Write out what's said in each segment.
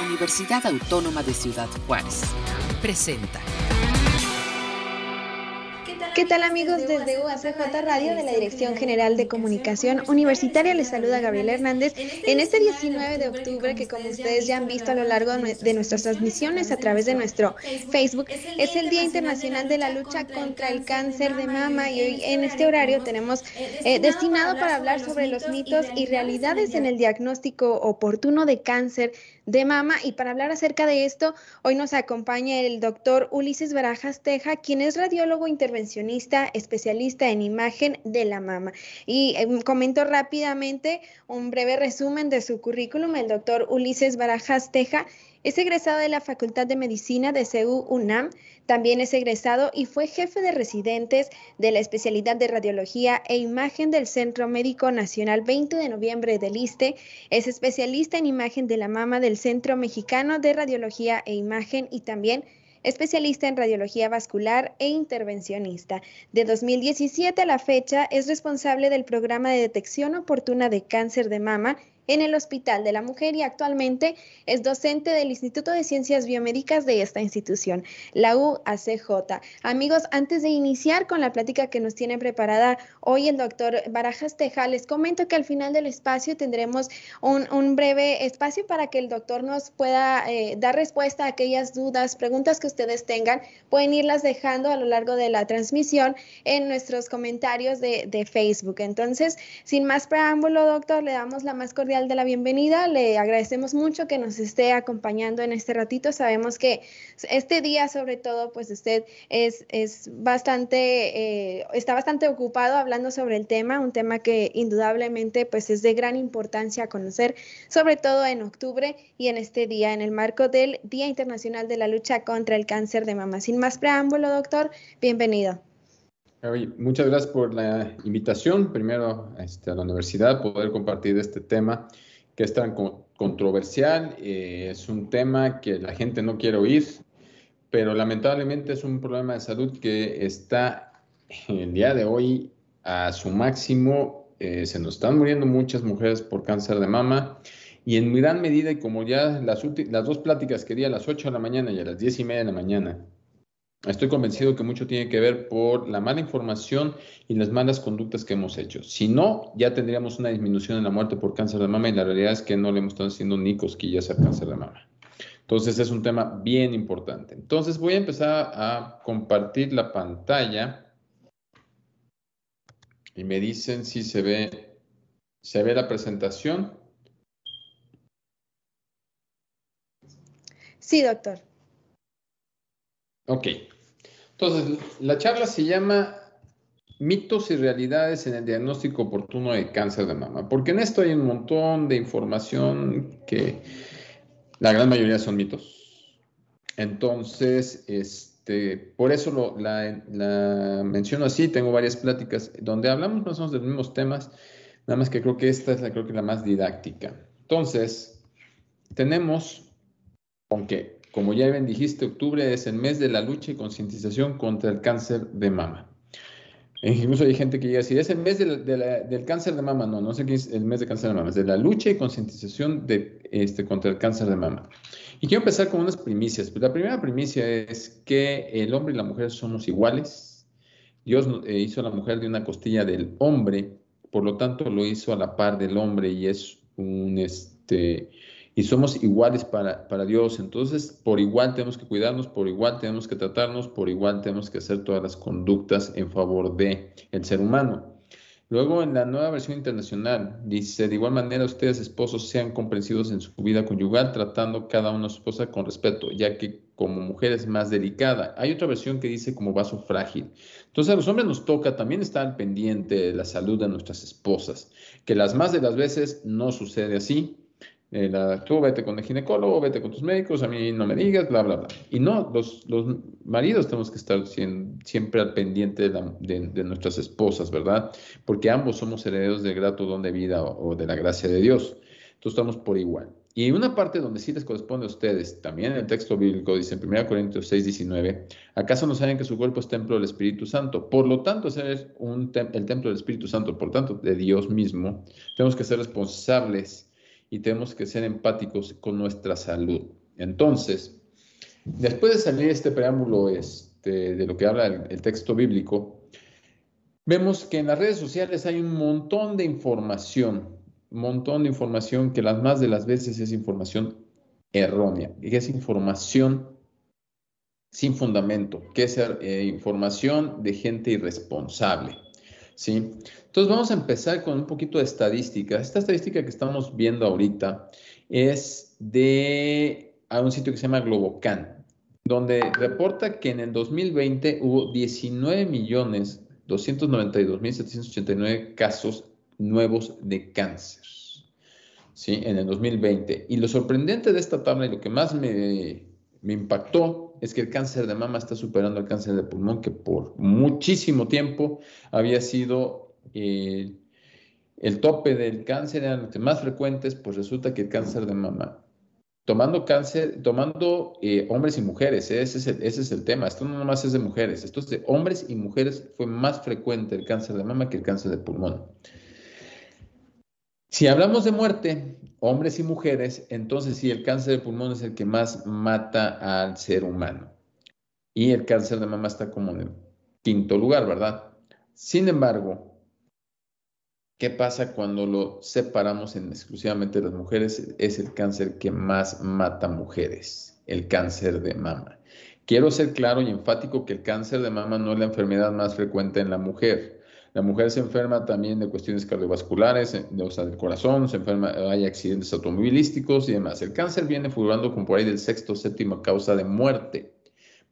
Universidad Autónoma de Ciudad Juárez. Presenta. ¿Qué tal amigos desde UACJ Radio de la Dirección General de Comunicación Universitaria? Les saluda Gabriela Hernández en este 19 de octubre que como ustedes ya han visto a lo largo de nuestras transmisiones a través de nuestro Facebook es el Día Internacional de la Lucha contra el Cáncer de Mama y hoy en este horario tenemos eh, destinado para hablar sobre los mitos y realidades en el diagnóstico oportuno de cáncer de mama. Y para hablar acerca de esto, hoy nos acompaña el doctor Ulises Barajas Teja, quien es radiólogo intervencionista, especialista en imagen de la mama. Y eh, comento rápidamente un breve resumen de su currículum. El doctor Ulises Barajas Teja es egresado de la Facultad de Medicina de CEU UNAM, también es egresado y fue jefe de residentes de la especialidad de radiología e imagen del Centro Médico Nacional 20 de noviembre del ISTE, es especialista en imagen de la mama del Centro Mexicano de Radiología e Imagen y también especialista en radiología vascular e intervencionista. De 2017 a la fecha es responsable del programa de detección oportuna de cáncer de mama en el Hospital de la Mujer y actualmente es docente del Instituto de Ciencias Biomédicas de esta institución, la UACJ. Amigos, antes de iniciar con la plática que nos tiene preparada hoy el doctor Barajas Teja, les comento que al final del espacio tendremos un, breve espacio para que el doctor nos pueda eh, dar respuesta a aquellas dudas, preguntas que ustedes tengan. Pueden irlas dejando a lo largo de la transmisión en nuestros comentarios de, de Facebook. Entonces, sin más preámbulo, doctor, le damos la más cordial de la bienvenida. Le agradecemos mucho que nos esté acompañando en este ratito. Sabemos que este día, sobre todo, pues usted es, es bastante, eh, está bastante ocupado hablando sobre el tema, un tema que indudablemente pues es de gran importancia conocer, sobre todo en octubre y en este día, en el marco del Día Internacional de la Lucha contra el Cáncer de Mama. Sin más preámbulo, doctor, bienvenido. Muchas gracias por la invitación, primero este, a la universidad, poder compartir este tema que es tan controversial. Eh, es un tema que la gente no quiere oír, pero lamentablemente es un problema de salud que está el día de hoy a su máximo. Eh, se nos están muriendo muchas mujeres por cáncer de mama. Y en gran medida, y como ya las, las dos pláticas que di a las 8 de la mañana y a las 10 y media de la mañana, Estoy convencido que mucho tiene que ver por la mala información y las malas conductas que hemos hecho. Si no, ya tendríamos una disminución en la muerte por cáncer de mama y la realidad es que no le hemos estado haciendo ni cosquillas al cáncer de mama. Entonces es un tema bien importante. Entonces voy a empezar a compartir la pantalla y me dicen si se ve, se ve la presentación. Sí, doctor. Ok. Entonces, la charla se llama Mitos y realidades en el diagnóstico oportuno de cáncer de mama, porque en esto hay un montón de información que la gran mayoría son mitos. Entonces, este, por eso lo, la, menciono así, tengo varias pláticas donde hablamos más o menos de los mismos temas, nada más que creo que esta es la, creo que la más didáctica. Entonces, tenemos, aunque como ya bien dijiste, octubre es el mes de la lucha y concientización contra el cáncer de mama. Incluso hay gente que llega así, es el mes del cáncer de mama. No, no sé qué es el mes de cáncer de mama, es de la lucha y concientización este, contra el cáncer de mama. Y quiero empezar con unas primicias. La primera primicia es que el hombre y la mujer somos iguales. Dios eh, hizo a la mujer de una costilla del hombre, por lo tanto lo hizo a la par del hombre y es un, este, y somos iguales para, para, Dios. Entonces, por igual tenemos que cuidarnos, por igual tenemos que tratarnos, por igual tenemos que hacer todas las conductas en favor de el ser humano. Luego, en la nueva versión internacional, dice, de igual manera, ustedes, esposos, sean comprensivos en su vida conyugal, tratando cada uno a su esposa con respeto, ya que como mujer es más delicada. Hay otra versión que dice como vaso frágil. Entonces, a los hombres nos toca también estar pendiente de la salud de nuestras esposas, que las más de las veces no sucede así, eh, la, tú vete con el ginecólogo, vete con tus médicos, a mí no me digas, bla, bla, bla. Y no, los, los maridos tenemos que estar siempre al pendiente de, nuestras esposas, ¿verdad? Porque ambos somos herederos del grato don de vida o, de la gracia de Dios. Entonces estamos por igual. Y una parte donde sí les corresponde a ustedes, también en el texto bíblico dice en 1 Corintios 6, 19, ¿acaso no saben que su cuerpo es templo del Espíritu Santo? Por lo tanto, ser un el templo del Espíritu Santo, por tanto, de Dios mismo, tenemos que ser responsables y tenemos que ser empáticos con nuestra salud. Entonces, después de salir este preámbulo este, de lo que habla el, texto bíblico, vemos que en las redes sociales hay un montón de información, un montón de información que las más de las veces es información errónea, que es información sin fundamento, que es eh, información de gente irresponsable. ¿Sí? Entonces vamos a empezar con un poquito de estadística. Esta estadística que estamos viendo ahorita es de a un sitio que se llama Globocan, donde reporta que en el 2020 hubo 19 millones 292.789 casos nuevos de cáncer. ¿Sí? En el 2020. Y lo sorprendente de esta tabla y lo que más me, me impactó es que el cáncer de mama está superando el cáncer de pulmón, que por muchísimo tiempo había sido eh, el tope del cáncer, eran los más frecuentes, pues resulta que el cáncer de mama, tomando cáncer, tomando eh, hombres y mujeres, ese, es el, ese es el tema, esto no nomás es de mujeres, esto es de hombres y mujeres, fue más frecuente el cáncer de mama que el cáncer de pulmón. Si hablamos de muerte, hombres y mujeres, entonces sí, el cáncer de pulmón es el que más mata al ser humano. Y el cáncer de mama está como en el quinto lugar, ¿verdad? Sin embargo, ¿qué pasa cuando lo separamos en exclusivamente las mujeres? Es el cáncer que más mata mujeres, el cáncer de mama. Quiero ser claro y enfático que el cáncer de mama no es la enfermedad más frecuente en la mujer. La mujer se enferma también de cuestiones cardiovasculares, eh, de, o sea, del corazón, se enferma, hay accidentes automovilísticos y demás. El cáncer viene figurando como por ahí del sexto, séptimo causa de muerte.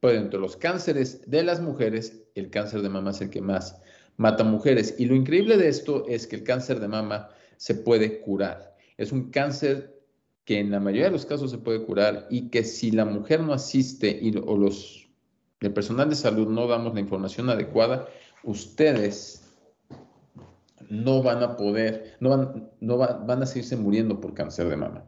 Pero entre los cánceres de las mujeres, el cáncer de mama es el que más mata mujeres. Y lo increíble de esto es que el cáncer de mama se puede curar. Es un cáncer que en la mayoría de los casos se puede curar y que si la mujer no asiste y, o los, el personal de salud no damos la información adecuada, ustedes no van a poder, no van, no van a seguirse muriendo por cáncer de mama.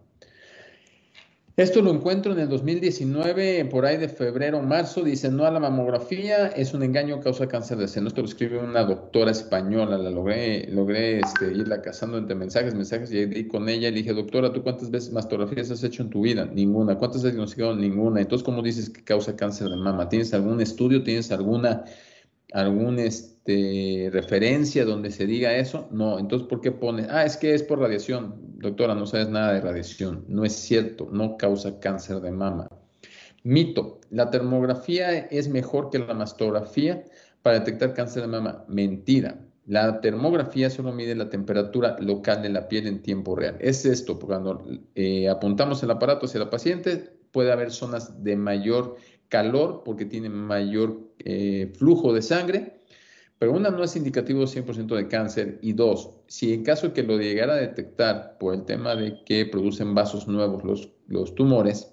Esto lo encuentro en el 2019, por ahí de febrero, marzo, dice, no a la mamografía, es un engaño, causa cáncer de seno. Esto lo escribe una doctora española, la logré, logré este, irla cazando entre mensajes, mensajes, y di con ella y le dije, doctora, ¿tú cuántas veces mastografías has hecho en tu vida? Ninguna. ¿Cuántas has diagnosticado? Ninguna. Entonces, ¿cómo dices que causa cáncer de mama? ¿Tienes algún estudio? ¿Tienes alguna algún este, referencia donde se diga eso? No, entonces ¿por qué pones? Ah, es que es por radiación. Doctora, no sabes nada de radiación. No es cierto, no causa cáncer de mama. Mito, la termografía es mejor que la mastografía para detectar cáncer de mama. Mentira. La termografía solo mide la temperatura local de la piel en tiempo real. Es esto, cuando eh, apuntamos el aparato hacia la paciente, puede haber zonas de mayor calor porque tiene mayor eh, flujo de sangre, pero una no es indicativo 100% de cáncer y dos, si en caso que lo llegara a detectar por el tema de que producen vasos nuevos los, los tumores,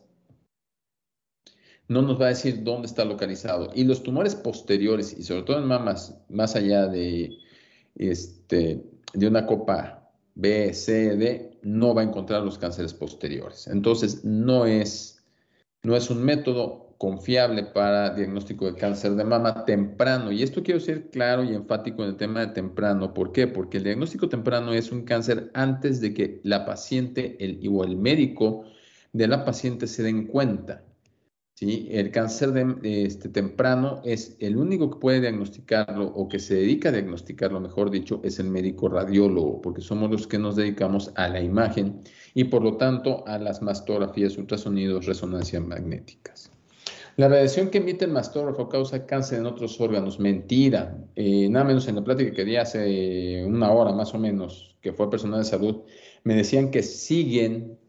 no nos va a decir dónde está localizado. Y los tumores posteriores, y sobre todo en mamas, más allá de, este, de una copa B, C, D, no va a encontrar los cánceres posteriores. Entonces, no es, no es un método confiable para diagnóstico de cáncer de mama temprano. Y esto quiero ser claro y enfático en el tema de temprano. ¿Por qué? Porque el diagnóstico temprano es un cáncer antes de que la paciente el, o el médico de la paciente se den cuenta. ¿sí? El cáncer de, este, temprano es el único que puede diagnosticarlo o que se dedica a diagnosticarlo, mejor dicho, es el médico radiólogo, porque somos los que nos dedicamos a la imagen y por lo tanto a las mastografías, ultrasonidos, resonancias magnéticas. La radiación que emite el mastógrafo causa cáncer en otros órganos. Mentira. Eh, nada menos en la plática que di hace una hora más o menos, que fue personal de salud, me decían que siguen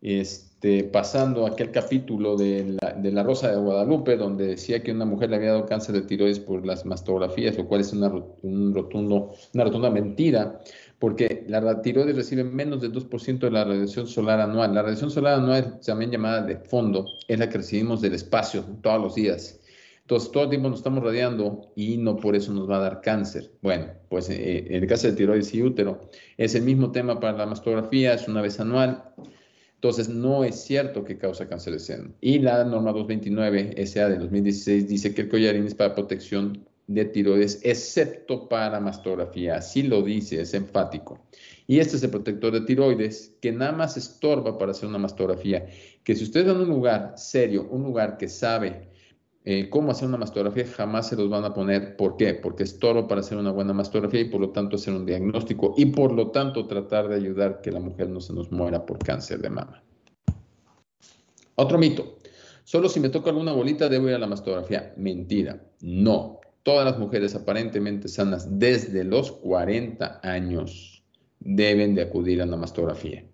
este, pasando aquel capítulo de la, Rosa de Guadalupe, donde decía que una mujer le había dado cáncer de tiroides por las mastografías, lo cual es una, un rotundo, una rotunda mentira porque la tiroides recibe menos del 2% de la radiación solar anual. La radiación solar anual, también llamada de fondo, es la que recibimos del espacio todos los días. Entonces, todo el tiempo nos estamos radiando y no por eso nos va a dar cáncer. Bueno, pues eh, en el caso de tiroides y útero, es el mismo tema para la mastografía, es una vez anual. Entonces, no es cierto que causa cáncer de seno. Y la norma 229 SA de 2016 dice que el collarín es para protección de tiroides, excepto para mastografía. Así lo dice, es enfático. Y este es el protector de tiroides que nada más estorba para hacer una mastografía. Que si ustedes van a un lugar serio, un lugar que sabe eh, cómo hacer una mastografía, jamás se los van a poner. ¿Por qué? Porque estorba para hacer una buena mastografía y por lo tanto hacer un diagnóstico y por lo tanto tratar de ayudar que la mujer no se nos muera por cáncer de mama. Otro mito. Solo si me toca alguna bolita debo ir a la mastografía. Mentira. No. Todas las mujeres aparentemente sanas desde los 40 años deben de acudir a la mastografía.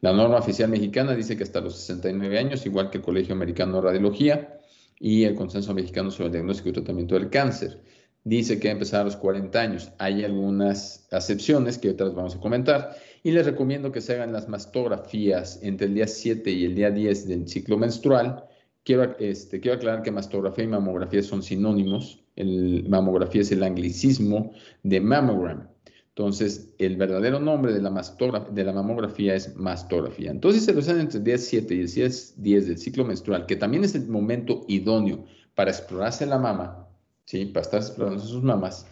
La norma oficial mexicana dice que hasta los 69 años, igual que el Colegio Americano de Radiología y el Consenso Mexicano sobre el Diagnóstico y Tratamiento del Cáncer, dice que empezar a los 40 años. Hay algunas excepciones que otras vamos a comentar y les recomiendo que se hagan las mastografías entre el día 7 y el día 10 del ciclo menstrual. Quiero, este, quiero aclarar que mastografía y mamografía son sinónimos. El mamografía es el anglicismo de mammogram. Entonces, el verdadero nombre de la, mamografía es mastografía. Entonces, se lo hacen entre el día 7 y el día 10 del ciclo menstrual, que también es el momento idóneo para explorarse la mama, ¿sí? para estar explorando sus mamas,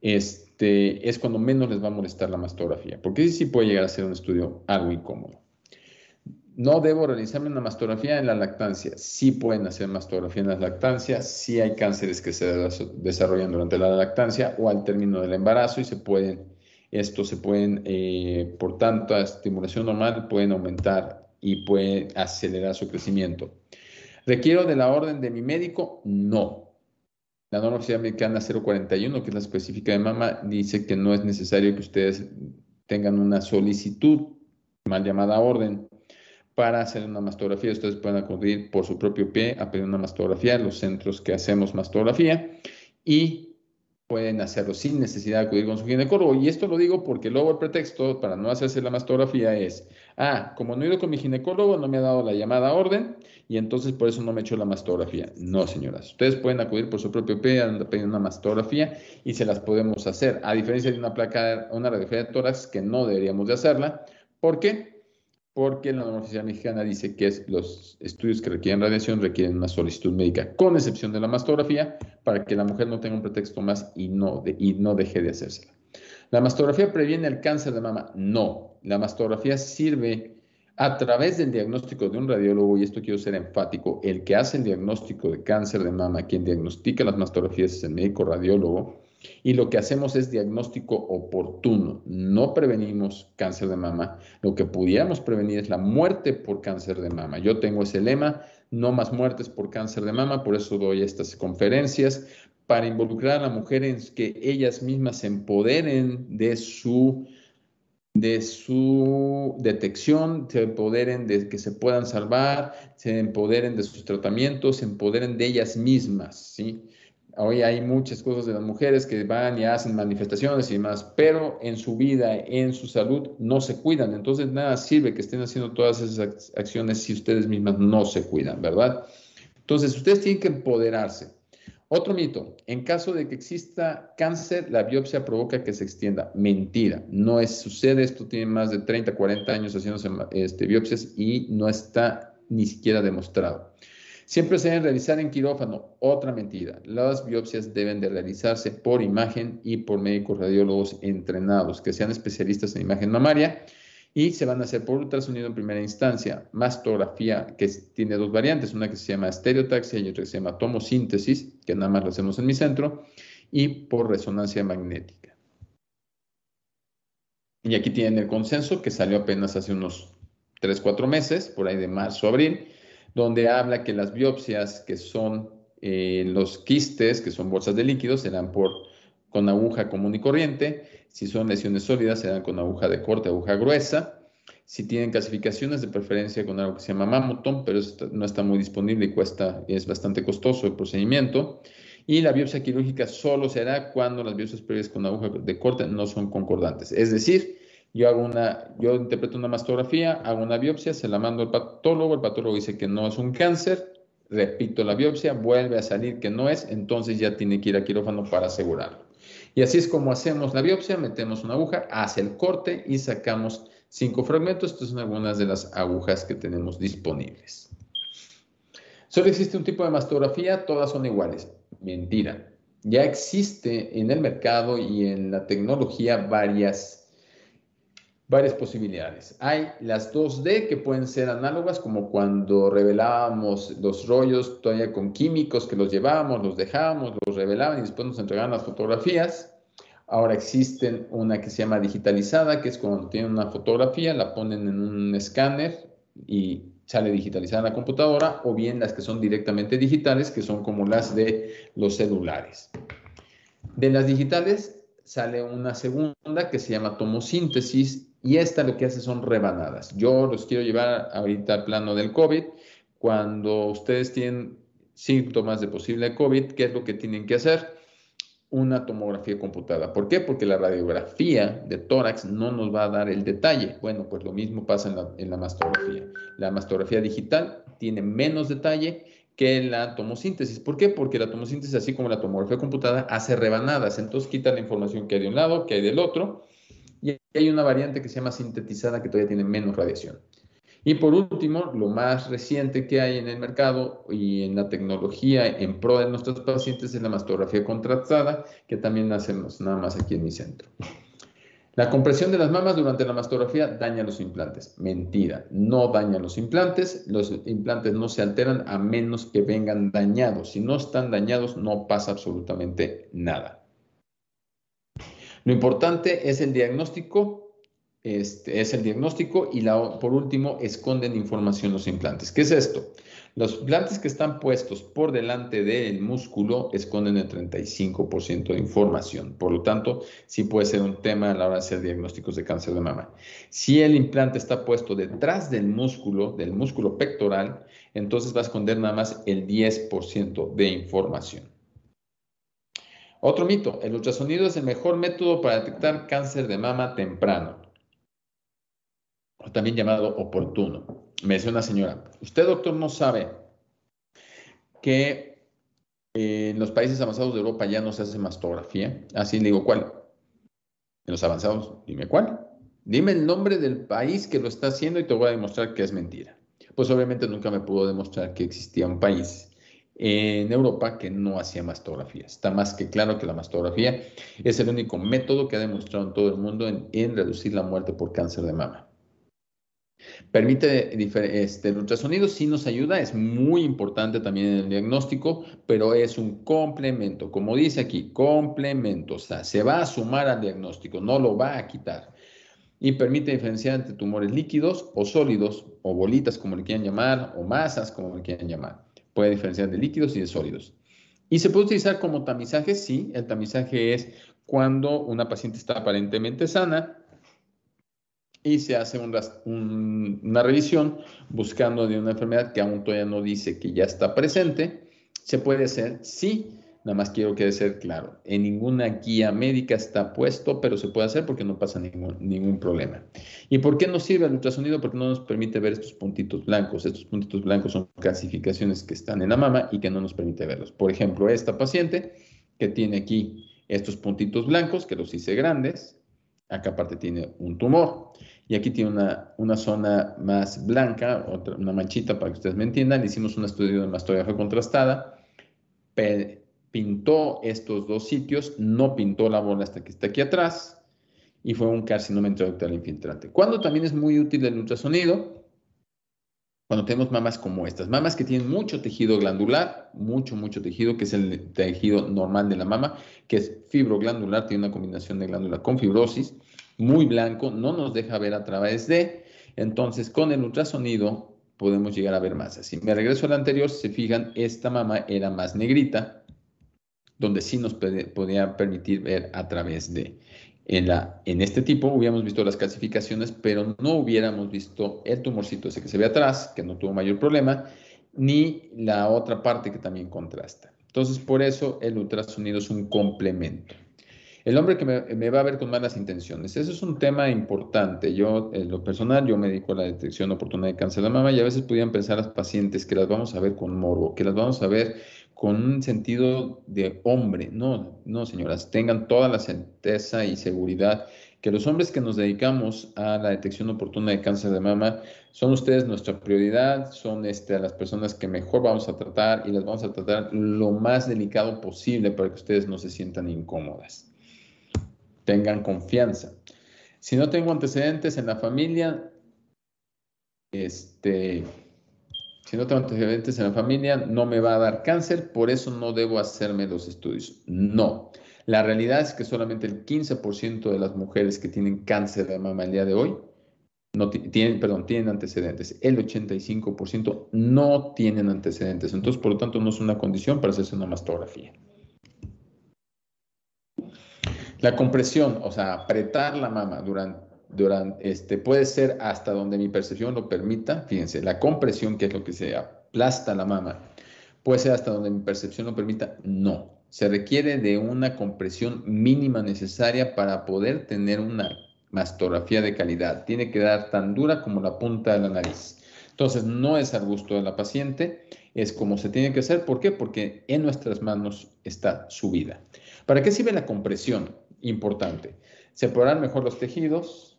este, es cuando menos les va a molestar la mastografía, porque sí puede llegar a ser un estudio algo incómodo. No debo realizarme una mastografía en la lactancia. Sí pueden hacer mastografía en la lactancia. Sí hay cánceres que se desarrollan durante la lactancia o al término del embarazo y se pueden, estos se pueden, eh, por tanta estimulación normal, pueden aumentar y puede acelerar su crecimiento. ¿Requiero de la orden de mi médico? No. La norma oficial americana 041, que es la específica de mama, dice que no es necesario que ustedes tengan una solicitud, mal llamada orden, para hacer una mastografía. Ustedes pueden acudir por su propio pie a pedir una mastografía los centros que hacemos mastografía y pueden hacerlo sin necesidad de acudir con su ginecólogo. Y esto lo digo porque luego el pretexto para no hacerse la mastografía es, ah, como no he ido con mi ginecólogo, no me ha dado la llamada orden y entonces por eso no me he hecho la mastografía. No, señoras. Ustedes pueden acudir por su propio pie a pedir una mastografía y se las podemos hacer. A diferencia de una placa, una radiografía de tórax que no deberíamos de hacerla. ¿Por qué? Porque la norma oficial mexicana dice que los estudios que requieren radiación requieren una solicitud médica, con excepción de la mastografía, para que la mujer no tenga un pretexto más y no, y no deje de hacérsela. ¿La mastografía previene el cáncer de mama? No. La mastografía sirve a través del diagnóstico de un radiólogo, y esto quiero ser enfático, el que hace el diagnóstico de cáncer de mama, quien diagnostica las mastografías es el médico radiólogo, y lo que hacemos es diagnóstico oportuno. No prevenimos cáncer de mama. Lo que pudiéramos prevenir es la muerte por cáncer de mama. Yo tengo ese lema, no más muertes por cáncer de mama, por eso doy estas conferencias para involucrar a la mujer en que ellas mismas se empoderen de su de su detección, se empoderen de que se puedan salvar, se empoderen de sus tratamientos, se empoderen de ellas mismas, ¿sí? Hoy hay muchas cosas de las mujeres que van y hacen manifestaciones y demás, pero en su vida, en su salud, no se cuidan. Entonces, nada sirve que estén haciendo todas esas acciones si ustedes mismas no se cuidan, ¿verdad? Entonces, ustedes tienen que empoderarse. Otro mito, en caso de que exista cáncer, la biopsia provoca que se extienda. Mentira, no sucede, esto tiene más de 30, 40 años haciéndose este, biopsias y no está ni siquiera demostrado. Siempre se deben realizar en quirófano. Otra mentira. Las biopsias deben de realizarse por imagen y por médicos radiólogos entrenados, que sean especialistas en imagen mamaria y se van a hacer por ultrasonido en primera instancia, mastografía, que tiene dos variantes, una que se llama estereotaxia y otra que se llama tomosíntesis, que nada más lo hacemos en mi centro, y por resonancia magnética. Y aquí tienen el consenso que salió apenas hace unos 3, 4 meses, por ahí de marzo, abril, donde habla que las biopsias que son eh, los quistes, que son bolsas de líquidos, serán por, con aguja común y corriente. Si son lesiones sólidas, serán con aguja de corte, aguja gruesa. Si tienen clasificaciones de preferencia con algo que se llama mammotome, pero no está muy disponible y cuesta, es bastante costoso el procedimiento. Y la biopsia quirúrgica solo se hará cuando las biopsias previas con aguja de corte no son concordantes. Es decir, yo hago una, yo interpreto una mastografía, hago una biopsia, se la mando al patólogo, el patólogo dice que no es un cáncer, repito la biopsia, vuelve a salir que no es, entonces ya tiene que ir a quirófano para asegurarlo. Y así es como hacemos la biopsia, metemos una aguja, hace el corte y sacamos cinco fragmentos. Estas son algunas de las agujas que tenemos disponibles. Solo existe un tipo de mastografía, todas son iguales. Mentira. ya existe en el mercado y en la tecnología varias, varias posibilidades. Hay las 2D que pueden ser análogas, como cuando revelábamos los rollos todavía con químicos que los llevábamos, los dejábamos, los revelaban y después nos entregaban las fotografías. Ahora existen una que se llama digitalizada, que es cuando tienen una fotografía, la ponen en un escáner y sale digitalizada en la computadora, o bien las que son directamente digitales, que son como las de los celulares. De las digitales sale una segunda que se llama tomosíntesis y esta lo que hace son rebanadas. Yo los quiero llevar ahorita al plano del COVID. Cuando ustedes tienen síntomas de posible COVID, ¿qué es lo que tienen que hacer? una tomografía computada. ¿Por qué? Porque la radiografía de tórax no nos va a dar el detalle. Bueno, pues lo mismo pasa en la, mastografía. La mastografía digital tiene menos detalle que la tomosíntesis. ¿Por qué? Porque la tomosíntesis, así como la tomografía computada, hace rebanadas. Entonces quita la información que hay de un lado, que hay del otro. Y hay una variante que se llama sintetizada que todavía tiene menos radiación. Y por último, lo más reciente que hay en el mercado y en la tecnología en pro de nuestros pacientes es la mastografía contrastada, que también hacemos nada más aquí en mi centro. La compresión de las mamas durante la mastografía daña los implantes. Mentira, no daña los implantes. Los implantes no se alteran a menos que vengan dañados. Si no están dañados, no pasa absolutamente nada. Lo importante es el diagnóstico este, es el diagnóstico y la, por último esconden información los implantes. ¿Qué es esto? Los implantes que están puestos por delante del músculo esconden el 35% de información. Por lo tanto, sí puede ser un tema a la hora de hacer diagnósticos de cáncer de mama. Si el implante está puesto detrás del músculo, del músculo pectoral, entonces va a esconder nada más el 10% de información. Otro mito, el ultrasonido es el mejor método para detectar cáncer de mama temprano también llamado oportuno. Me decía una señora, usted doctor no sabe que en los países avanzados de Europa ya no se hace mastografía. Así le digo, ¿cuál? En los avanzados, dime cuál. Dime el nombre del país que lo está haciendo y te voy a demostrar que es mentira. Pues obviamente nunca me pudo demostrar que existía un país en Europa que no hacía mastografía. Está más que claro que la mastografía es el único método que ha demostrado en todo el mundo en reducir la muerte por cáncer de mama. Permite este, el ultrasonido, sí nos ayuda, es muy importante también en el diagnóstico, pero es un complemento, como dice aquí, complemento, o sea, se va a sumar al diagnóstico, no lo va a quitar. Y permite diferenciar entre tumores líquidos o sólidos, o bolitas como le quieran llamar, o masas como le quieran llamar. Puede diferenciar de líquidos y de sólidos. Y se puede utilizar como tamizaje, sí, el tamizaje es cuando una paciente está aparentemente sana, y se hace una revisión buscando de una enfermedad que aún todavía no dice que ya está presente. Se puede hacer, sí, nada más quiero que ser claro. En ninguna guía médica está puesto, pero se puede hacer porque no pasa ningún, ningún problema. ¿Y por qué nos sirve el ultrasonido? Porque no nos permite ver estos puntitos blancos. Estos puntitos blancos son calcificaciones que están en la mama y que no nos permite verlos. Por ejemplo, esta paciente que tiene aquí estos puntitos blancos, que los hice grandes, acá aparte tiene un tumor. Y aquí tiene una, zona más blanca, otra, una manchita para que ustedes me entiendan. Hicimos un estudio de mastografía contrastada, pintó estos dos sitios, no pintó la bola hasta que está aquí atrás y fue un carcinoma intraductal infiltrante. Cuando también es muy útil el ultrasonido, cuando tenemos mamas como estas, mamas que tienen mucho tejido glandular, mucho, mucho tejido, que es el tejido normal de la mama, que es fibroglandular, tiene una combinación de glándula con fibrosis, muy blanco, no nos deja ver a través de, entonces con el ultrasonido podemos llegar a ver más. Si me regreso al anterior, si se fijan, esta mama era más negrita, donde sí nos podía permitir ver a través de. En, la, en este tipo hubiéramos visto las calcificaciones, pero no hubiéramos visto el tumorcito ese que se ve atrás, que no tuvo mayor problema, ni la otra parte que también contrasta. Entonces, por eso el ultrasonido es un complemento. El hombre que me, va a ver con malas intenciones. Eso es un tema importante. Yo, en lo personal, yo me dedico a la detección oportuna de cáncer de mama y a veces podían pensar las pacientes que las vamos a ver con morbo, que las vamos a ver con un sentido de hombre. No, no, señoras, tengan toda la certeza y seguridad que los hombres que nos dedicamos a la detección oportuna de cáncer de mama son ustedes nuestra prioridad, son este, las personas que mejor vamos a tratar y las vamos a tratar lo más delicado posible para que ustedes no se sientan incómodas. Tengan confianza. Si no tengo antecedentes en la familia, este, si no tengo antecedentes en la familia, no me va a dar cáncer, por eso no debo hacerme los estudios. No. La realidad es que solamente el 15% de las mujeres que tienen cáncer de mama el día de hoy tienen antecedentes. El 85% no tienen antecedentes. Entonces, por lo tanto, no es una condición para hacerse una mastografía. La compresión, o sea, apretar la mama durante, este, puede ser hasta donde mi percepción lo permita. Fíjense, la compresión, que es lo que se aplasta la mama, puede ser hasta donde mi percepción lo permita. No se requiere de una compresión mínima necesaria para poder tener una mastografía de calidad. Tiene que dar tan dura como la punta de la nariz. Entonces, no es al gusto de la paciente, es como se tiene que hacer. ¿Por qué? Porque en nuestras manos está su vida. ¿Para qué sirve la compresión? Importante. Separar mejor los tejidos,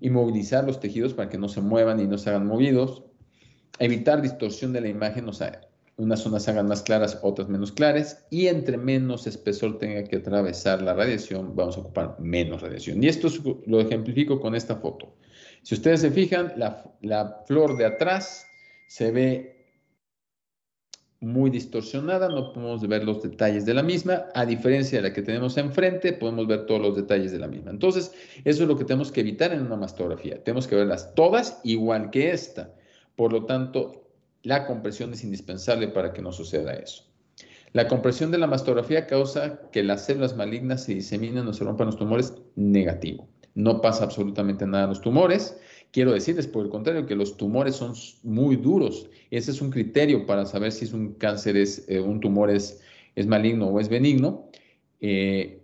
inmovilizar los tejidos para que no se muevan y no se hagan movidos, evitar distorsión de la imagen, o sea, unas zonas hagan más claras, otras menos claras, y entre menos espesor tenga que atravesar la radiación, vamos a ocupar menos radiación. Y esto lo ejemplifico con esta foto. Si ustedes se fijan, la, flor de atrás se ve muy distorsionada, no podemos ver los detalles de la misma, a diferencia de la que tenemos enfrente, podemos ver todos los detalles de la misma. Entonces, eso es lo que tenemos que evitar en una mastografía. Tenemos que verlas todas igual que esta. Por lo tanto, la compresión es indispensable para que no suceda eso. La compresión de la mastografía causa que las células malignas se diseminen o se rompan los tumores negativo. No pasa absolutamente nada a los tumores. Quiero decirles, por el contrario, que los tumores son muy duros. Ese es un criterio para saber si es un cáncer, es, eh, un tumor es, es, maligno o es benigno. Eh,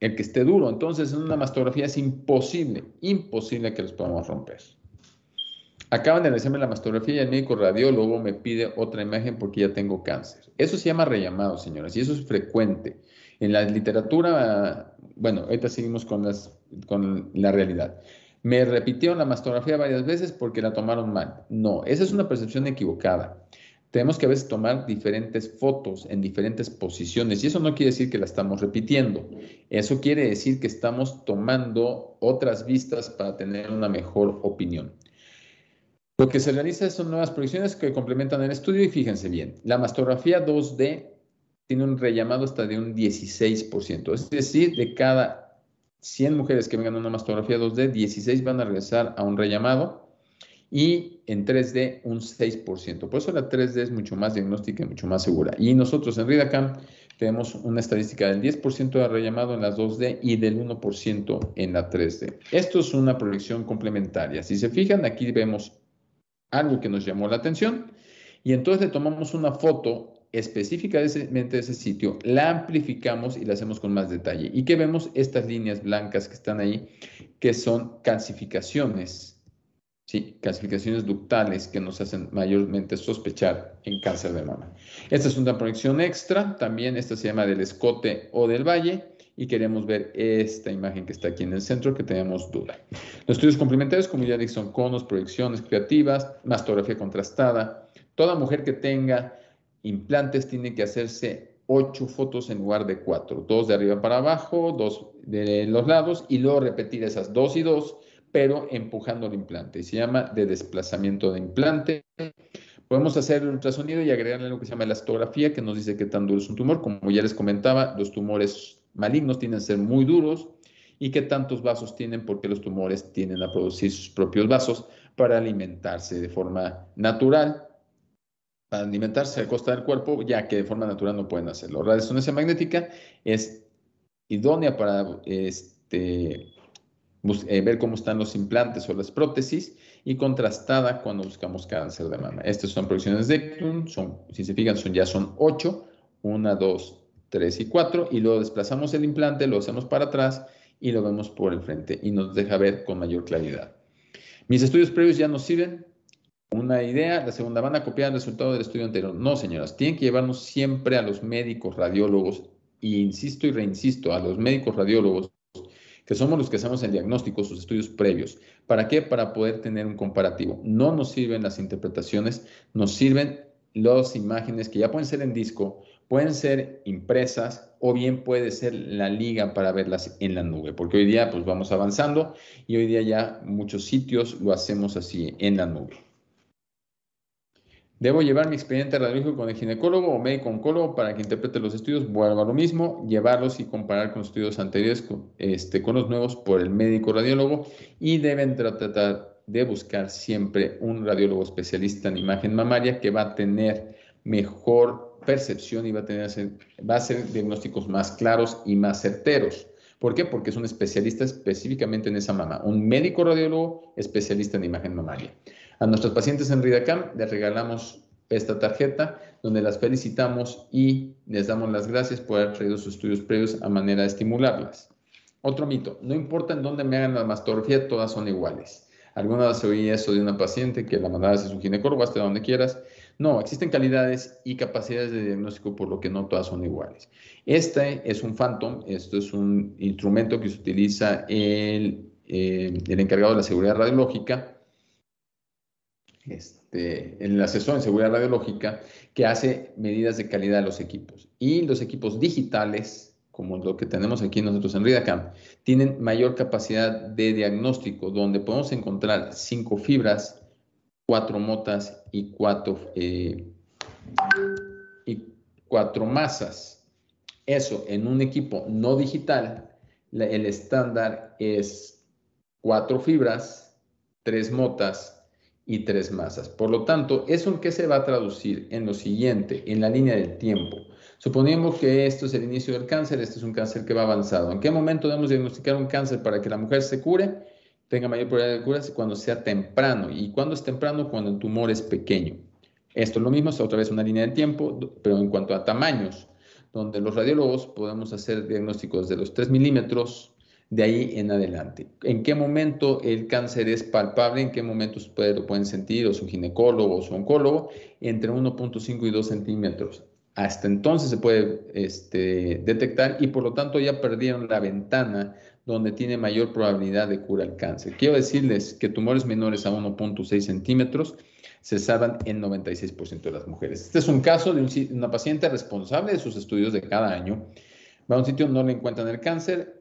el que esté duro. Entonces, en una mastografía es imposible, imposible que los podamos romper. Acaban de hacerme la mastografía y el médico radiólogo me pide otra imagen porque ya tengo cáncer. Eso se llama rellamado, señoras, y eso es frecuente. En la literatura, bueno, ahorita seguimos con, las, con la realidad. Me repitieron la mastografía varias veces porque la tomaron mal. No, esa es una percepción equivocada. Tenemos que a veces tomar diferentes fotos en diferentes posiciones y eso no quiere decir que la estamos repitiendo. Eso quiere decir que estamos tomando otras vistas para tener una mejor opinión. Lo que se realiza son nuevas proyecciones que complementan el estudio y fíjense bien, la mastografía 2D tiene un rellamado hasta de un 16%, es decir, de cada 100 mujeres que vengan a una mastografía 2D, 16 van a regresar a un rellamado y en 3D un 6%. Por eso la 3D es mucho más diagnóstica y mucho más segura. Y nosotros en RIDACAM tenemos una estadística del 10% de rellamado en las 2D y del 1% en la 3D. Esto es una proyección complementaria. Si se fijan, aquí vemos algo que nos llamó la atención y entonces le tomamos una foto específica de ese, sitio, la amplificamos y la hacemos con más detalle. ¿Y que vemos? Estas líneas blancas que están ahí, que son calcificaciones, ¿sí? calcificaciones ductales que nos hacen mayormente sospechar en cáncer de mama. Esta es una proyección extra, también esta se llama del escote o del valle y queremos ver esta imagen que está aquí en el centro que tenemos duda. Los estudios complementarios, como ya dije, son conos, proyecciones creativas, mastografía contrastada. Toda mujer que tenga implantes tiene que hacerse ocho fotos en lugar de cuatro, dos de arriba para abajo, dos de los lados y luego repetir esas dos y dos, pero empujando el implante. Se llama de desplazamiento de implante. Podemos hacer el ultrasonido y agregarle algo que se llama elastografía, que nos dice qué tan duro es un tumor. Como ya les comentaba, los tumores malignos tienden a ser muy duros y qué tantos vasos tienen porque los tumores tienden a producir sus propios vasos para alimentarse de forma natural, para alimentarse a costa del cuerpo, ya que de forma natural no pueden hacerlo. La resonancia magnética es idónea para este, eh, ver cómo están los implantes o las prótesis y contrastada cuando buscamos cáncer de mama. Estas son proyecciones de son, si se fijan, son, ya son ocho, una, dos, 3 y 4 y luego desplazamos el implante, lo hacemos para atrás y lo vemos por el frente y nos deja ver con mayor claridad. Mis estudios previos ya nos sirven. Una idea, la segunda van a copiar el resultado del estudio anterior. No, señoras, tienen que llevarnos siempre a los médicos radiólogos y insisto y reinsisto a los médicos radiólogos que somos los que hacemos el diagnóstico, sus estudios previos. ¿Para qué? Para poder tener un comparativo. No nos sirven las interpretaciones, nos sirven las imágenes que ya pueden ser en disco, pueden ser impresas o bien puede ser la liga para verlas en la nube, porque hoy día pues vamos avanzando y hoy día ya muchos sitios lo hacemos así en la nube. Debo llevar mi expediente radiológico con el ginecólogo o médico oncólogo para que interprete los estudios. Vuelvo a lo mismo, llevarlos y comparar con estudios anteriores con, este, con los nuevos por el médico radiólogo y deben tratar de buscar siempre un radiólogo especialista en imagen mamaria que va a tener mejor percepción y va a, tener, va a hacer diagnósticos más claros y más certeros. ¿Por qué? Porque es un especialista específicamente en esa mama, un médico radiólogo especialista en imagen mamaria. A nuestros pacientes en RIDACAM les regalamos esta tarjeta donde las felicitamos y les damos las gracias por haber traído sus estudios previos a manera de estimularlas. Otro mito, no importa en dónde me hagan la mastografía, todas son iguales. Alguna vez oí eso de una paciente que la mandaba a su ginecólogo hasta donde quieras. No, existen calidades y capacidades de diagnóstico por lo que no todas son iguales. Este es un Phantom, esto es un instrumento que se utiliza el, eh, el encargado de la seguridad radiológica este, el asesor en seguridad radiológica que hace medidas de calidad de los equipos. Y los equipos digitales, como lo que tenemos aquí nosotros en RIDACAM, tienen mayor capacidad de diagnóstico, donde podemos encontrar cinco fibras, cuatro motas y cuatro, eh, y cuatro masas. Eso en un equipo no digital, el estándar es cuatro fibras, tres motas y tres masas. Por lo tanto, ¿eso en qué se va a traducir? En lo siguiente, en la línea del tiempo. Suponemos que esto es el inicio del cáncer, este es un cáncer que va avanzado. ¿En qué momento debemos diagnosticar un cáncer para que la mujer se cure? Tenga mayor probabilidad de curarse cuando sea temprano. ¿Y cuándo es temprano? Cuando el tumor es pequeño. Esto es lo mismo, es otra vez una línea de tiempo, pero en cuanto a tamaños, donde los radiólogos podemos hacer diagnósticos de los 3 milímetros, de ahí en adelante. ¿En qué momento el cáncer es palpable? ¿En qué momento ustedes lo pueden sentir o su ginecólogo o su oncólogo? Entre 1.5 y 2 centímetros. Hasta entonces se puede este, detectar y por lo tanto ya perdieron la ventana donde tiene mayor probabilidad de cura el cáncer. Quiero decirles que tumores menores a 1.6 centímetros se salvan en 96% de las mujeres. Este es un caso de una paciente responsable de sus estudios de cada año. Va a un sitio, no le encuentran el cáncer,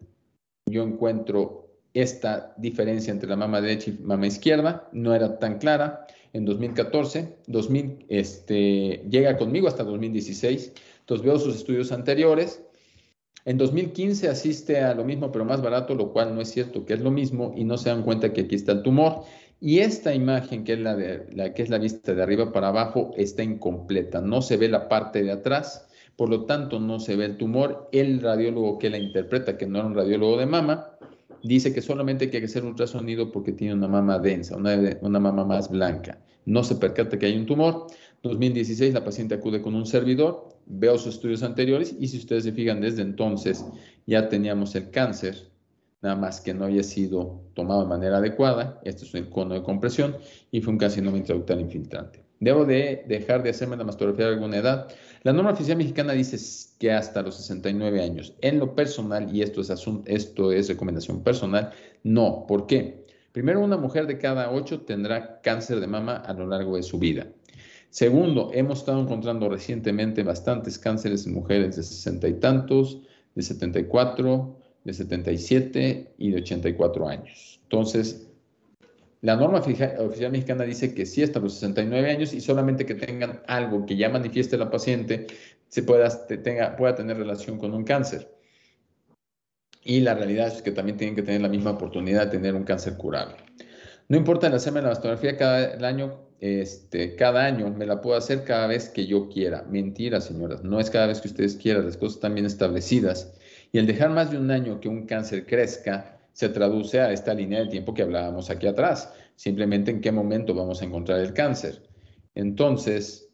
yo encuentro esta diferencia entre la mama derecha y mama izquierda, no era tan clara. En 2014, 2000, este, llega conmigo hasta 2016, entonces veo sus estudios anteriores. En 2015 asiste a lo mismo, pero más barato, lo cual no es cierto que es lo mismo y no se dan cuenta que aquí está el tumor. Y esta imagen, que es la, de, la, que es la vista de arriba para abajo, está incompleta. No se ve la parte de atrás por lo tanto no se ve el tumor. El radiólogo que la interpreta, que no era un radiólogo de mama, dice que solamente hay que hacer un ultrasonido porque tiene una mama densa, una, una mama más blanca. No se percata que hay un tumor. 2016 la paciente acude con un servidor, veo sus estudios anteriores y si ustedes se fijan desde entonces ya teníamos el cáncer, nada más que no había sido tomado de manera adecuada. Este es un cono de compresión y fue un carcinoma intraductal infiltrante. Debo de dejar de hacerme la mastografía de alguna edad. La norma oficial mexicana dice que hasta los 69 años. En lo personal, y esto es, esto es recomendación personal, no. ¿Por qué? Primero, una mujer de cada ocho tendrá cáncer de mama a lo largo de su vida. Segundo, hemos estado encontrando recientemente bastantes cánceres en mujeres de 60 y tantos, de 74, de 77 y de 84 años. Entonces, la norma oficial mexicana dice que sí hasta los 69 años y solamente que tengan algo que ya manifieste la paciente se pueda, tenga, pueda tener relación con un cáncer. Y la realidad es que también tienen que tener la misma oportunidad de tener un cáncer curable. No importa el hacerme la mastografía cada año, este, cada año me la puedo hacer cada vez que yo quiera. Mentira, señoras, no es cada vez que ustedes quieran, las cosas están bien establecidas. Y el dejar más de un año que un cáncer crezca se traduce a esta línea de tiempo que hablábamos aquí atrás, simplemente en qué momento vamos a encontrar el cáncer. Entonces,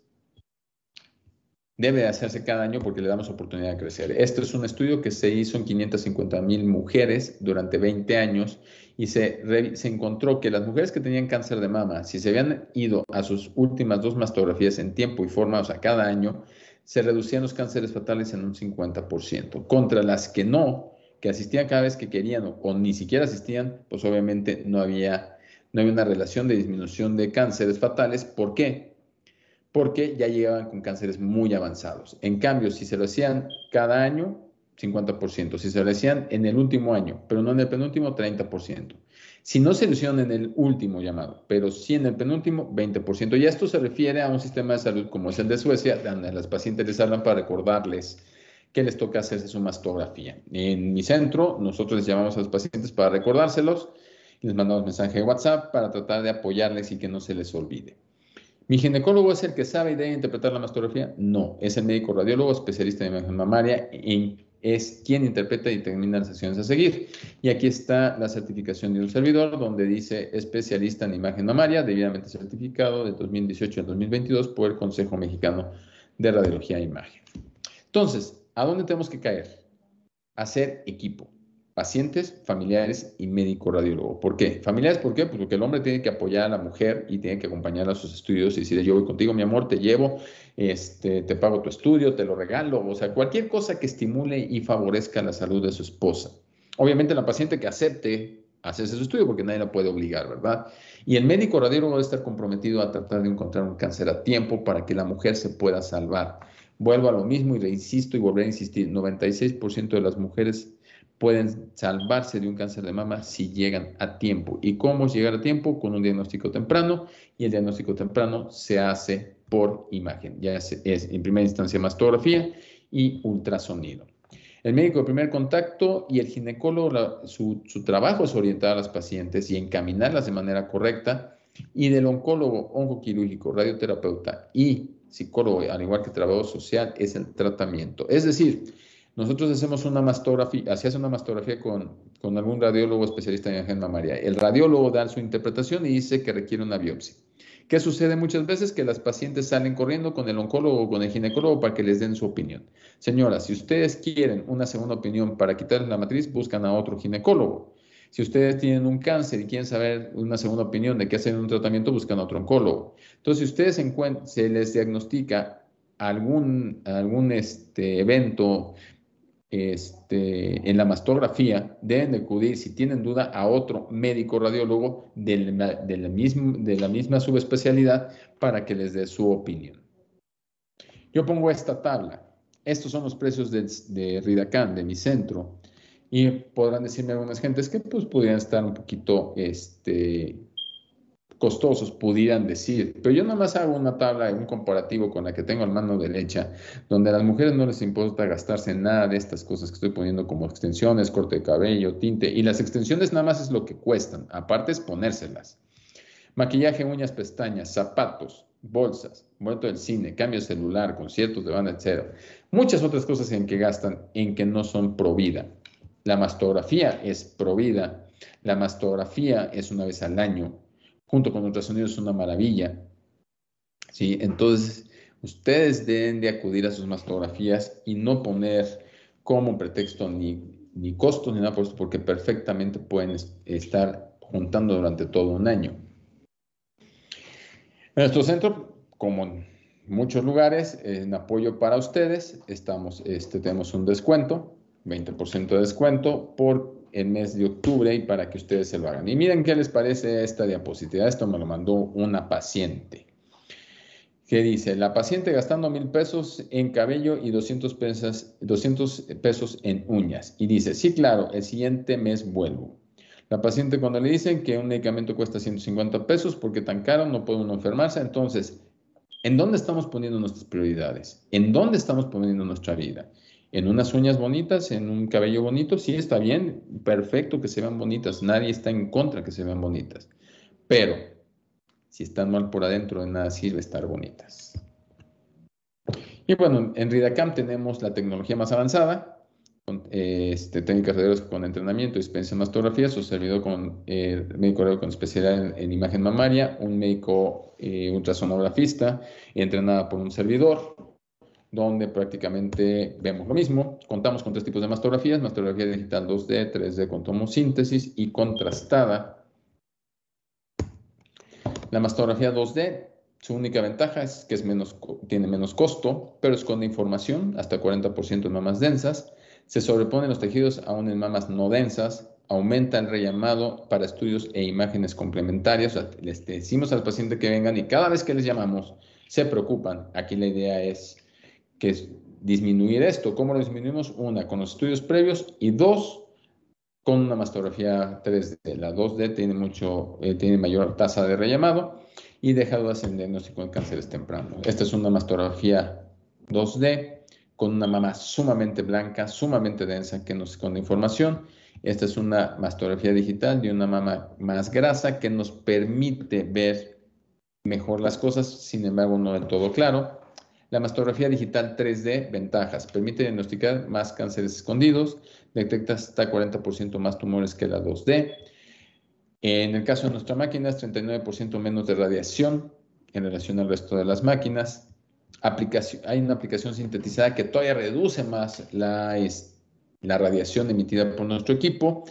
debe hacerse cada año porque le damos oportunidad de crecer. Esto es un estudio que se hizo en 550 mil mujeres durante 20 años y se, se encontró que las mujeres que tenían cáncer de mama, si se habían ido a sus últimas dos mastografías en tiempo y forma, o sea, cada año, se reducían los cánceres fatales en un 50%, contra las que no, que asistían cada vez que querían o, ni siquiera asistían, pues obviamente no había, no había una relación de disminución de cánceres fatales. ¿Por qué? Porque ya llegaban con cánceres muy avanzados. En cambio, si se lo hacían cada año, 50%. Si se lo hacían en el último año, pero no en el penúltimo, 30%. Si no se hicieron en el último llamado, pero sí en el penúltimo, 20%. Y esto se refiere a un sistema de salud como es el de Suecia, donde las pacientes les hablan para recordarles que les toca hacerse su mastografía. En mi centro, nosotros les llamamos a los pacientes para recordárselos y les mandamos mensaje de WhatsApp para tratar de apoyarles y que no se les olvide. ¿Mi ginecólogo es el que sabe y debe interpretar la mastografía? No, es el médico radiólogo especialista en imagen mamaria es quien interpreta y determina las acciones a seguir. Y aquí está la certificación de un servidor donde dice especialista en imagen mamaria, debidamente certificado de 2018 a 2022 por el Consejo Mexicano de Radiología e Imagen. Entonces, ¿a dónde tenemos que caer? Hacer equipo pacientes, familiares y médico radiólogo. ¿Por qué? Familiares, ¿por qué? Pues porque el hombre tiene que apoyar a la mujer y tiene que acompañarla a sus estudios y decirle, yo voy contigo, mi amor, te llevo, este, te pago tu estudio, te lo regalo, o sea, cualquier cosa que estimule y favorezca la salud de su esposa. Obviamente la paciente que acepte hacerse su estudio porque nadie la puede obligar, ¿verdad? Y el médico radiólogo debe estar comprometido a tratar de encontrar un cáncer a tiempo para que la mujer se pueda salvar. Vuelvo a lo mismo y le insisto y volveré a insistir, 96% de las mujeres pueden salvarse de un cáncer de mama si llegan a tiempo. ¿Y cómo llegar a tiempo? Con un diagnóstico temprano y el diagnóstico temprano se hace por imagen. Ya es, en primera instancia mastografía y ultrasonido. El médico de primer contacto y el ginecólogo, su, su, trabajo es orientar a las pacientes y encaminarlas de manera correcta. Y del oncólogo, oncoquirúrgico, radioterapeuta y psicólogo, al igual que trabajo social, es el tratamiento. Es decir, nosotros hacemos una mastografía, se hace una mastografía con, con algún radiólogo especialista en imagen mamaria. El radiólogo da su interpretación y dice que requiere una biopsia. ¿Qué sucede muchas veces? Que las pacientes salen corriendo con el oncólogo o con el ginecólogo para que les den su opinión. Señora, si ustedes quieren una segunda opinión para quitarles la matriz, buscan a otro ginecólogo. Si ustedes tienen un cáncer y quieren saber una segunda opinión de qué hacer en un tratamiento, buscan a otro oncólogo. Entonces, si ustedes se les diagnostica algún, algún este, evento este, en la mastografía deben de acudir, si tienen duda, a otro médico radiólogo de la, la, de la misma subespecialidad para que les dé su opinión. Yo pongo esta tabla. Estos son los precios de, de Ridacan, de mi centro. Y podrán decirme algunas gentes que pues podrían estar un poquito este, costosos, pudieran decir. Pero yo nada más hago una tabla, un comparativo con la que tengo en mano derecha, donde a las mujeres no les importa gastarse nada de estas cosas que estoy poniendo como extensiones, corte de cabello, tinte. Y las extensiones nada más es lo que cuestan, aparte es ponérselas. Maquillaje, uñas, pestañas, zapatos, bolsas, vuelto del cine, cambio celular, conciertos de banda, etc. Muchas otras cosas en que gastan en que no son pro vida. La mastografía es pro vida. La mastografía es una vez al año junto con ultrasonido es una maravilla. ¿sí? Entonces, ustedes deben de acudir a sus mastografías y no poner como pretexto ni, ni costos ni nada por eso, porque perfectamente pueden estar juntando durante todo un año. En nuestro centro, como en muchos lugares, en apoyo para ustedes, estamos, este, tenemos un descuento, 20% de descuento por el mes de octubre y para que ustedes se lo hagan. Y miren qué les parece esta diapositiva. Esto me lo mandó una paciente. Que dice, la paciente gastando mil pesos en cabello y 200 pesos, 200 pesos en uñas. Y dice, sí, claro, el siguiente mes vuelvo. La paciente cuando le dicen que un medicamento cuesta 150 pesos porque tan caro no puede uno enfermarse, entonces, ¿en dónde estamos poniendo nuestras prioridades? ¿En dónde estamos poniendo nuestra vida? En unas uñas bonitas, en un cabello bonito, sí está bien, perfecto que se vean bonitas, nadie está en contra que se vean bonitas, pero si están mal por adentro, de nada sirve estar bonitas. Y bueno, en RIDACAM tenemos la tecnología más avanzada, con, este, técnicas con entrenamiento, dispensa mastografía, su servidor con eh, médico con especialidad en, imagen mamaria, un médico eh, ultrasonografista, entrenada por un servidor, donde prácticamente vemos lo mismo. Contamos con tres tipos de mastografías, mastografía digital 2D, 3D con tomosíntesis y contrastada. La mastografía 2D, su única ventaja es que es menos, tiene menos costo, pero esconde información, hasta 40% de mamas densas. Se sobreponen los tejidos aún en mamas no densas, aumenta el rellamado para estudios e imágenes complementarias. Les decimos al paciente que vengan y cada vez que les llamamos se preocupan. Aquí la idea es que es disminuir esto. ¿Cómo lo disminuimos? Una, con los estudios previos y dos, con una mastografía 3D. La 2D tiene, mucho, eh, tiene mayor tasa de rellamado y deja dudas en diagnóstico de cánceres tempranos. Esta es una mastografía 2D con una mama sumamente blanca, sumamente densa que nos esconde información. Esta es una mastografía digital de una mama más grasa que nos permite ver mejor las cosas, sin embargo no del todo claro. La mastografía digital 3D, ventajas, permite diagnosticar más cánceres escondidos, detecta hasta 40% más tumores que la 2D. En el caso de nuestra máquina es 39% menos de radiación en relación al resto de las máquinas. Aplicación, hay una aplicación sintetizada que todavía reduce más la, la radiación emitida por nuestro equipo,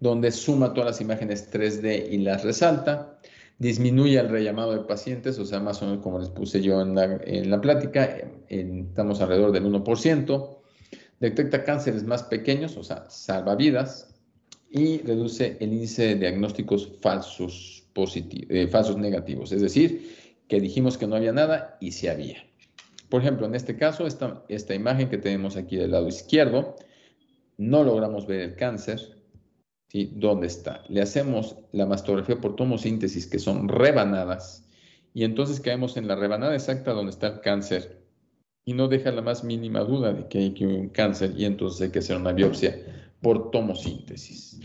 donde suma todas las imágenes 3D y las resalta disminuye el rellamado de pacientes, o sea, más o menos como les puse yo en la, plática, estamos alrededor del 1%, detecta cánceres más pequeños, o sea, salva vidas, y reduce el índice de diagnósticos falsos, positivos, eh, falsos negativos, es decir, que dijimos que no había nada y sí había. Por ejemplo, en este caso, esta, esta imagen que tenemos aquí del lado izquierdo, no logramos ver el cáncer, ¿sí? ¿Dónde está? Le hacemos la mastografía por tomosíntesis, que son rebanadas, y entonces caemos en la rebanada exacta donde está el cáncer y no deja la más mínima duda de que hay un cáncer y entonces hay que hacer una biopsia por tomosíntesis.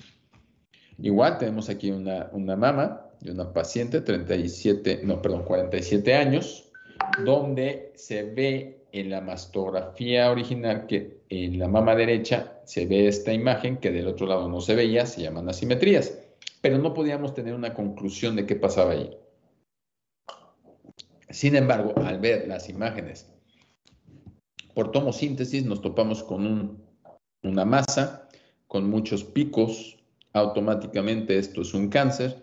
Igual tenemos aquí una, una mama de una paciente, 37, no, perdón, 47 años, donde se ve en la mastografía original que en la mama derecha se ve esta imagen que del otro lado no se veía, se llaman asimetrías, pero no podíamos tener una conclusión de qué pasaba ahí. Sin embargo, al ver las imágenes por tomosíntesis nos topamos con una masa con muchos picos, automáticamente esto es un cáncer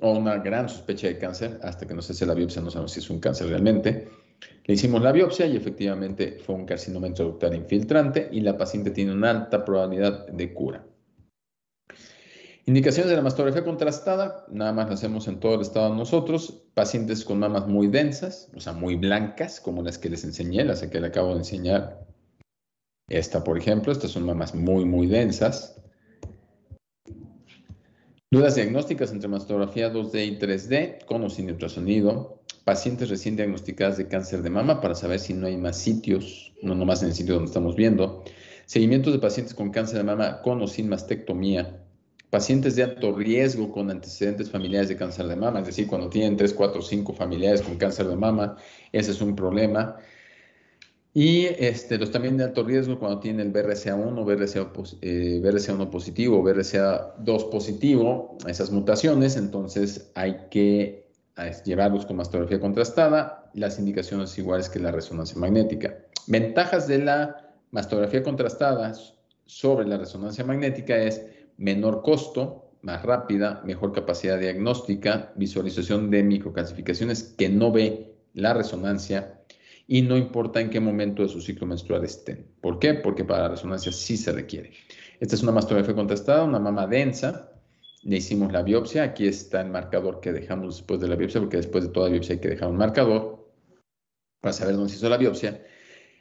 o una gran sospecha de cáncer, hasta que no se hace la biopsia no sabemos si es un cáncer realmente. Le hicimos la biopsia y efectivamente fue un carcinoma intraductal infiltrante y la paciente tiene una alta probabilidad de cura. Indicaciones de la mastografía contrastada, nada más la hacemos en todo el estado nosotros, pacientes con mamas muy densas, o sea, muy blancas, como las que les enseñé, las que le acabo de enseñar. Esta, por ejemplo, estas son mamas muy, muy densas. Dudas diagnósticas entre mastografía 2D y 3D, con o sin ultrasonido, pacientes recién diagnosticadas de cáncer de mama para saber si no hay más sitios, no nomás en el sitio donde estamos viendo. Seguimientos de pacientes con cáncer de mama con o sin mastectomía. Pacientes de alto riesgo con antecedentes familiares de cáncer de mama, es decir, cuando tienen 3, 4, 5 familiares con cáncer de mama, ese es un problema. Y este, los también de alto riesgo cuando tienen el BRCA1, BRCA, eh, BRCA1 positivo, BRCA2 positivo, esas mutaciones, entonces hay que llevarlos con mastografía contrastada, las indicaciones iguales que la resonancia magnética. Ventajas de la mastografía contrastada sobre la resonancia magnética es menor costo, más rápida, mejor capacidad diagnóstica, visualización de microcalcificaciones que no ve la resonancia y no importa en qué momento de su ciclo menstrual estén. ¿Por qué? Porque para la resonancia sí se requiere. Esta es una mastografía contrastada, una mama densa, le hicimos la biopsia, aquí está el marcador que dejamos después de la biopsia, porque después de toda biopsia hay que dejar un marcador para saber dónde se hizo la biopsia.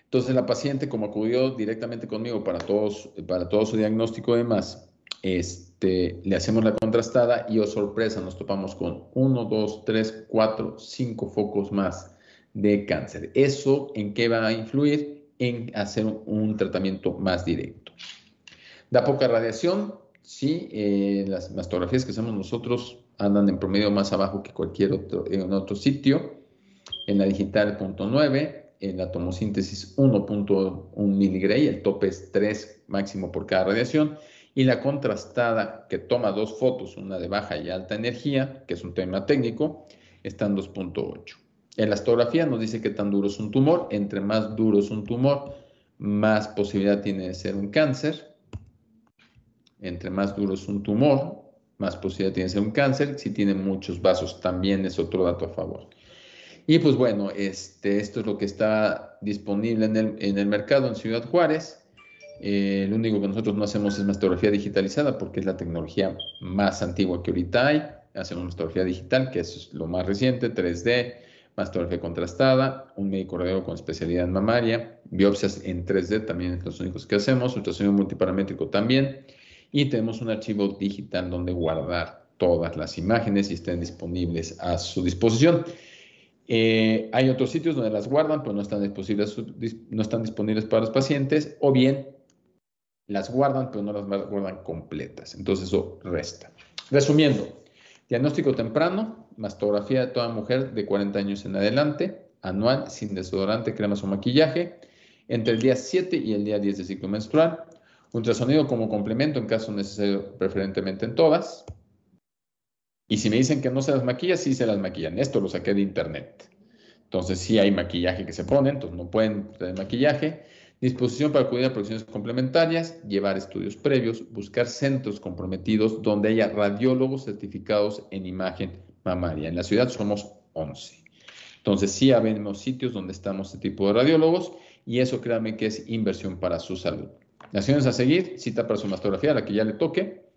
Entonces la paciente, como acudió directamente conmigo para, todos, para todo su diagnóstico y demás, este, le hacemos la contrastada y, oh sorpresa, nos topamos con 1, 2, 3, 4, 5 focos más de cáncer. ¿Eso en qué va a influir? En hacer un tratamiento más directo. Da poca radiación, Sí, eh, las mastografías que hacemos nosotros andan en promedio más abajo que cualquier otro, en otro sitio. En la digital 0.9, en la tomosíntesis 1.1 miligray, el tope es 3 máximo por cada radiación. Y la contrastada, que toma dos fotos, una de baja y alta energía, que es un tema técnico, está en 2.8. En la astografía nos dice que tan duro es un tumor. Entre más duro es un tumor, más posibilidad tiene de ser un cáncer entre más duro es un tumor, más posibilidad tiene de ser un cáncer. Si tiene muchos vasos, también es otro dato a favor. Y pues bueno, este, esto es lo que está disponible en el, en el mercado en Ciudad Juárez. Eh, lo único que nosotros no hacemos es mastografía digitalizada porque es la tecnología más antigua que ahorita hay. Hacemos mastografía digital, que es lo más reciente, 3D, mastografía contrastada, un médico radiólogo con especialidad en mamaria, biopsias en 3D también es los únicos que hacemos, ultrasonido multiparamétrico también, y tenemos un archivo digital donde guardar todas las imágenes y estén disponibles a su disposición. Eh, hay otros sitios donde las guardan, pero no están, disponibles, no están disponibles para los pacientes, o bien las guardan, pero no las guardan completas. Entonces eso resta. Resumiendo, diagnóstico temprano, mastografía de toda mujer de 40 años en adelante, anual, sin desodorante, cremas o maquillaje, entre el día 7 y el día 10 de ciclo menstrual, ultrasonido como complemento en caso necesario, preferentemente en todas, y si me dicen que no se las maquilla, sí se las maquillan. Esto lo saqué de internet. Entonces sí hay maquillaje que se pone, entonces no pueden tener maquillaje. Disposición para acudir a producciones complementarias, llevar estudios previos, buscar centros comprometidos donde haya radiólogos certificados en imagen mamaria. En la ciudad somos 11. Entonces sí habemos sitios donde estamos este tipo de radiólogos y eso créanme que es inversión para su salud. Naciones a seguir, cita para su mastografía, la que ya le toque,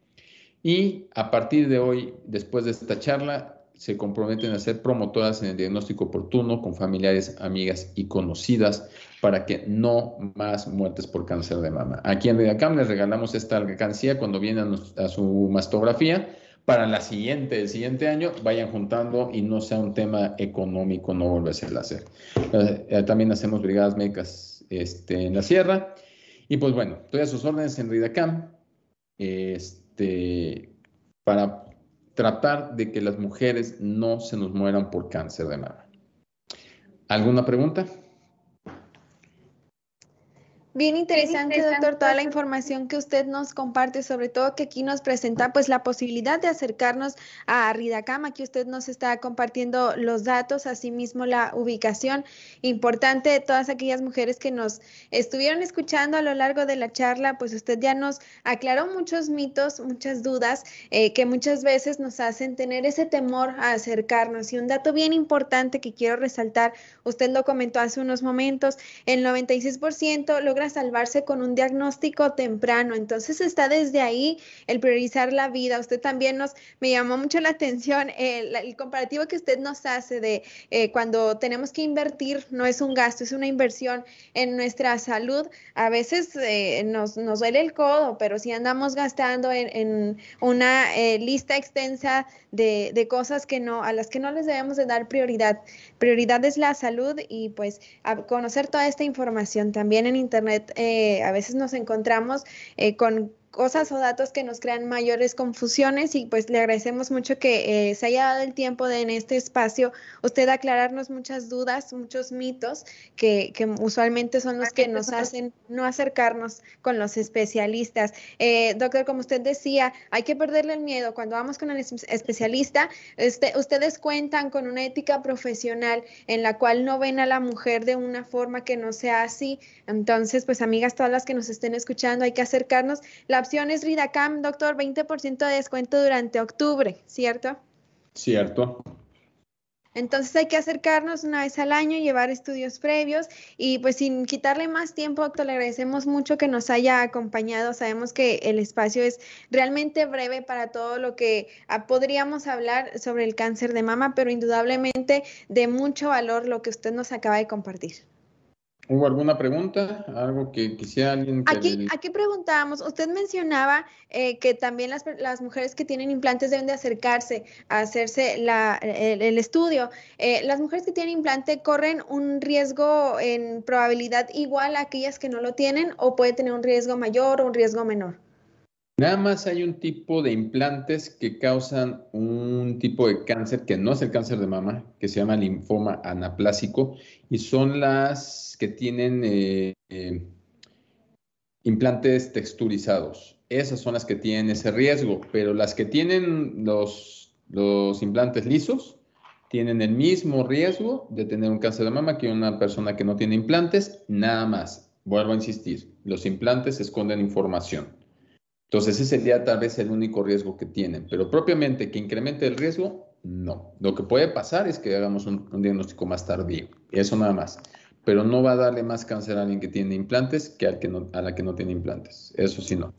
y a partir de hoy, después de esta charla, se comprometen a ser promotoras en el diagnóstico oportuno con familiares, amigas y conocidas para que no más muertes por cáncer de mama. Aquí en Redacam les regalamos esta alcancía cuando vienen a, su mastografía. Para la siguiente, el siguiente año, vayan juntando y no sea un tema económico no volverse a hacer. Eh, también hacemos brigadas médicas este, en la sierra. Y pues bueno, estoy a sus órdenes en Ridacam. Este, para tratar de que las mujeres no se nos mueran por cáncer de mama. ¿Alguna pregunta? Bien interesante, doctor, toda la información que usted nos comparte, sobre todo que aquí nos presenta pues la posibilidad de acercarnos a Ridacam. Aquí usted nos está compartiendo los datos, asimismo la ubicación importante de todas aquellas mujeres que nos estuvieron escuchando a lo largo de la charla, pues usted ya nos aclaró muchos mitos, muchas dudas eh, que muchas veces nos hacen tener ese temor a acercarnos. Y un dato bien importante que quiero resaltar, usted lo comentó hace unos momentos, el 96% logra salvarse con un diagnóstico temprano. Entonces está desde ahí el priorizar la vida. Usted también nos, me llamó mucho la atención el, comparativo que usted nos hace de eh, cuando tenemos que invertir, no es un gasto, es una inversión en nuestra salud. A veces eh, nos, duele el codo, pero si andamos gastando en, una eh, lista extensa de, de, cosas que no, a las que no les debemos de dar prioridad. Prioridad es la salud y pues conocer toda esta información también en internet eh, a veces nos encontramos eh, con cosas o datos que nos crean mayores confusiones y pues le agradecemos mucho que eh, se haya dado el tiempo de en este espacio usted aclararnos muchas dudas, muchos mitos que, que usualmente son los que nos hacen no acercarnos con los especialistas. Eh, doctor, como usted decía, hay que perderle el miedo. Cuando vamos con el especialista, este, ustedes cuentan con una ética profesional en la cual no ven a la mujer de una forma que no sea así. Entonces, pues amigas, todas las que nos estén escuchando, hay que acercarnos. La opción es Ridacam, doctor, 20% de descuento durante octubre, ¿cierto? Cierto. Entonces hay que acercarnos una vez al año, llevar estudios previos y pues sin quitarle más tiempo, doctor, le agradecemos mucho que nos haya acompañado. Sabemos que el espacio es realmente breve para todo lo que ah, podríamos hablar sobre el cáncer de mama, pero indudablemente de mucho valor lo que usted nos acaba de compartir. ¿Hubo alguna pregunta? ¿Algo que quisiera alguien aquí, aquí preguntábamos, usted mencionaba eh, que también las, las, mujeres que tienen implantes deben de acercarse a hacerse la, el, estudio. Eh, ¿Las mujeres que tienen implante corren un riesgo en probabilidad igual a aquellas que no lo tienen o puede tener un riesgo mayor o un riesgo menor? Nada más hay un tipo de implantes que causan un tipo de cáncer que no es el cáncer de mama, que se llama linfoma anaplásico, y son las que tienen eh, eh, implantes texturizados. Esas son las que tienen ese riesgo, pero las que tienen los, los implantes lisos tienen el mismo riesgo de tener un cáncer de mama que una persona que no tiene implantes, nada más. Vuelvo a insistir, los implantes esconden información. Entonces, ese sería tal vez el único riesgo que tienen, pero propiamente que incremente el riesgo, no. Lo que puede pasar es que hagamos un, diagnóstico más tardío, eso nada más. pero no va a darle más cáncer a alguien que tiene implantes que, al que no, a la que no tiene implantes. Eso sí no.